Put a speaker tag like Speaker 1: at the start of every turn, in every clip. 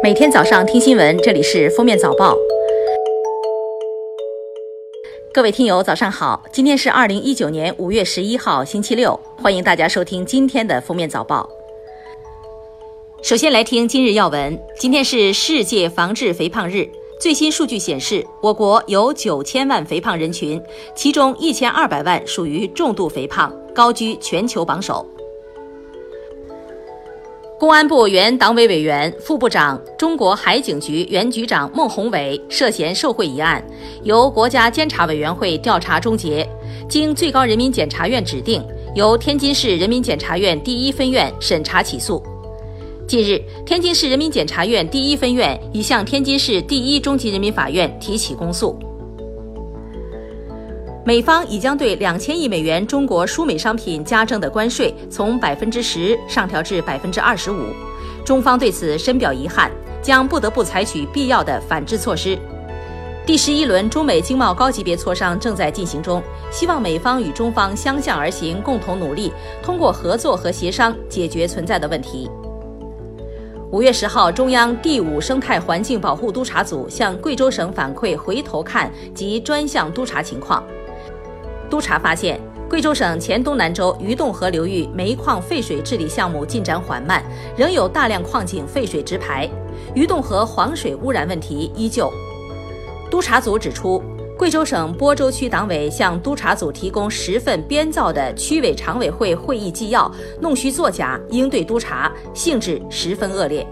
Speaker 1: 每天早上听新闻，这里是封面早报。各位听友，早上好！今天是二零一九年五月十一号，星期六，欢迎大家收听今天的封面早报。首先来听今日要闻，今天是世界防治肥胖日。最新数据显示，我国有九千万肥胖人群，其中一千二百万属于重度肥胖，高居全球榜首。公安部原党委委员、副部长、中国海警局原局长孟宏伟涉嫌受贿一案，由国家监察委员会调查终结，经最高人民检察院指定，由天津市人民检察院第一分院审查起诉。近日，天津市人民检察院第一分院已向天津市第一中级人民法院提起公诉。美方已将对两千亿美元中国输美商品加征的关税从百分之十上调至百分之二十五，中方对此深表遗憾，将不得不采取必要的反制措施。第十一轮中美经贸高级别磋商正在进行中，希望美方与中方相向而行，共同努力，通过合作和协商解决存在的问题。五月十号，中央第五生态环境保护督察组向贵州省反馈回头看及专项督查情况。督查发现，贵州省黔东南州鱼洞河流域煤矿废水治理项目进展缓慢，仍有大量矿井废水直排，鱼洞河黄水污染问题依旧。督查组指出，贵州省播州区党委向督查组提供十份编造的区委常委会会议纪要，弄虚作假，应对督查，性质十分恶劣。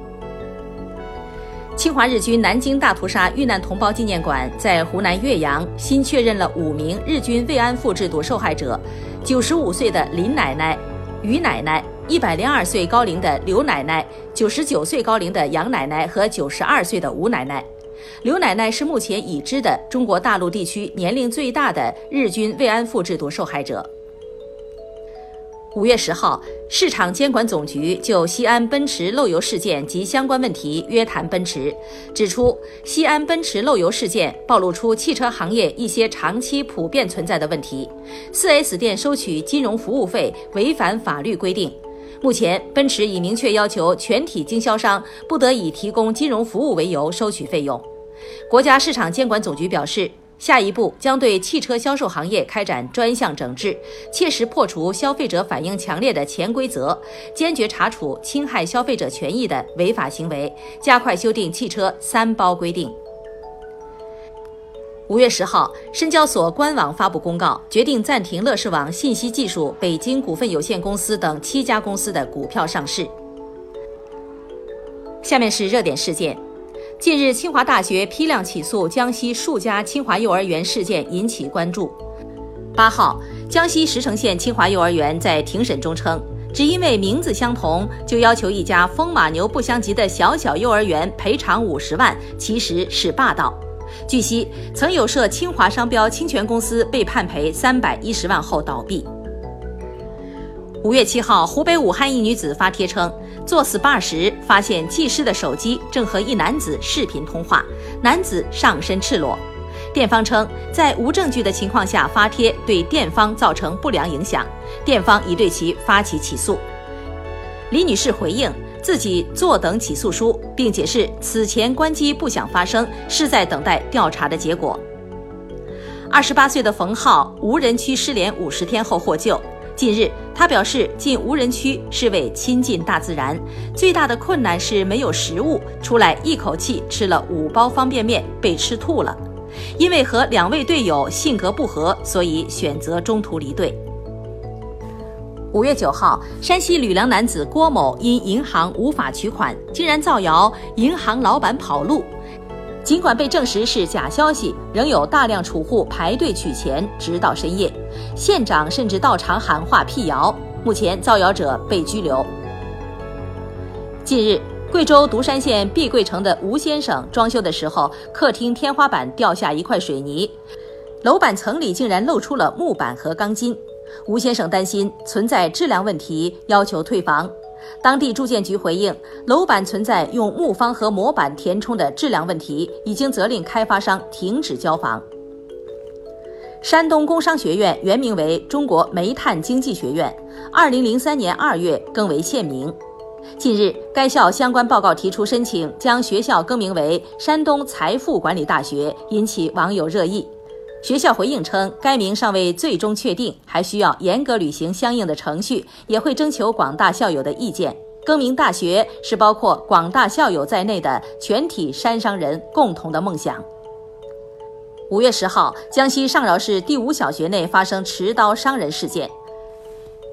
Speaker 1: 侵华日军南京大屠杀遇难同胞纪念馆在湖南岳阳新确认了五名日军慰安妇制度受害者：九十五岁的林奶奶、于奶奶，一百零二岁高龄的刘奶奶，九十九岁高龄的杨奶奶和九十二岁的吴奶奶。刘奶奶是目前已知的中国大陆地区年龄最大的日军慰安妇制度受害者。五月十号，市场监管总局就西安奔驰漏油事件及相关问题约谈奔驰，指出西安奔驰漏油事件暴露出汽车行业一些长期普遍存在的问题：4S 店收取金融服务费违反法律规定。目前，奔驰已明确要求全体经销商不得以提供金融服务为由收取费用。国家市场监管总局表示。下一步将对汽车销售行业开展专项整治，切实破除消费者反映强烈的潜规则，坚决查处侵害消费者权益的违法行为，加快修订汽车三包规定。五月十号，深交所官网发布公告，决定暂停乐视网信息技术北京股份有限公司等七家公司的股票上市。下面是热点事件。近日，清华大学批量起诉江西数家清华幼儿园事件引起关注。八号，江西石城县清华幼儿园在庭审中称，只因为名字相同，就要求一家风马牛不相及的小小幼儿园赔偿五十万，其实是霸道。据悉，曾有涉清华商标侵权公司被判赔三百一十万后倒闭。五月七号，湖北武汉一女子发帖称，做 SPA 时发现技师的手机正和一男子视频通话，男子上身赤裸。店方称，在无证据的情况下发帖，对店方造成不良影响，店方已对其发起起诉。李女士回应，自己坐等起诉书，并解释此前关机不想发声，是在等待调查的结果。二十八岁的冯浩，无人区失联五十天后获救。近日，他表示进无人区是为亲近大自然，最大的困难是没有食物，出来一口气吃了五包方便面，被吃吐了。因为和两位队友性格不合，所以选择中途离队。五月九号，山西吕梁男子郭某因银行无法取款，竟然造谣银行老板跑路。尽管被证实是假消息，仍有大量储户排队取钱，直到深夜。县长甚至到场喊话辟谣。目前造谣者被拘留。近日，贵州独山县碧桂城的吴先生装修的时候，客厅天花板掉下一块水泥，楼板层里竟然露出了木板和钢筋。吴先生担心存在质量问题，要求退房。当地住建局回应，楼板存在用木方和模板填充的质量问题，已经责令开发商停止交房。山东工商学院原名为中国煤炭经济学院，二零零三年二月更为现名。近日，该校相关报告提出申请，将学校更名为山东财富管理大学，引起网友热议。学校回应称，该名尚未最终确定，还需要严格履行相应的程序，也会征求广大校友的意见。更名大学是包括广大校友在内的全体山商人共同的梦想。五月十号，江西上饶市第五小学内发生持刀伤人事件。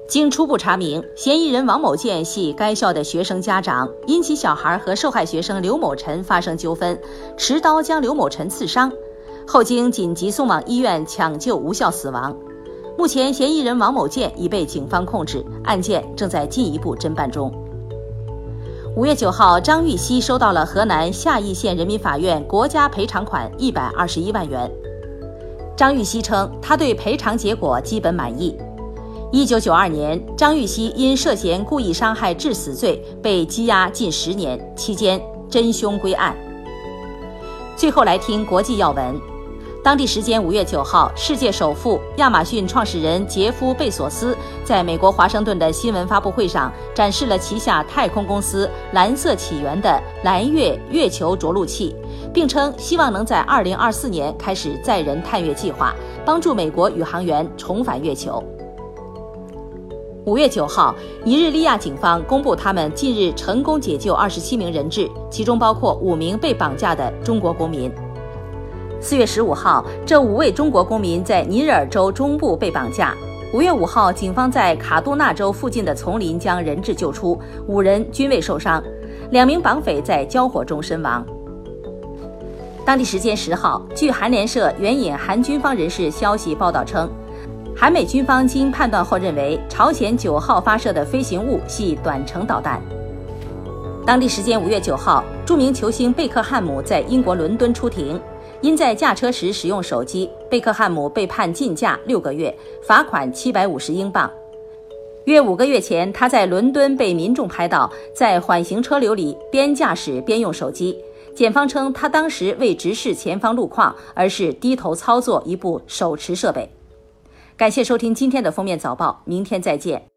Speaker 1: 经初步查明，嫌疑人王某建系该校的学生家长，因其小孩和受害学生刘某晨发生纠纷，持刀将刘某晨刺伤，后经紧急送往医院抢救无效死亡。目前，嫌疑人王某建已被警方控制，案件正在进一步侦办中。五月九号，张玉溪收到了河南夏邑县人民法院国家赔偿款一百二十一万元。张玉溪称，他对赔偿结果基本满意。一九九二年，张玉溪因涉嫌故意伤害致死罪被羁押近十年，期间真凶归案。最后来听国际要闻。当地时间五月九号，世界首富亚马逊创始人杰夫·贝索斯在美国华盛顿的新闻发布会上展示了旗下太空公司蓝色起源的蓝月月球着陆器，并称希望能在二零二四年开始载人探月计划，帮助美国宇航员重返月球。五月九号，尼日利亚警方公布，他们近日成功解救二十七名人质，其中包括五名被绑架的中国公民。四月十五号，这五位中国公民在尼日尔州中部被绑架。五月五号，警方在卡杜纳州附近的丛林将人质救出，五人均未受伤，两名绑匪在交火中身亡。当地时间十号，据韩联社援引韩军方人士消息报道称。韩美军方经判断后认为，朝鲜九号发射的飞行物系短程导弹。当地时间五月九号，著名球星贝克汉姆在英国伦敦出庭，因在驾车时使用手机，贝克汉姆被判禁驾六个月，罚款七百五十英镑。约五个月前，他在伦敦被民众拍到在缓行车流里边驾驶边用手机，检方称他当时未直视前方路况，而是低头操作一部手持设备。感谢收听今天的封面早报，明天再见。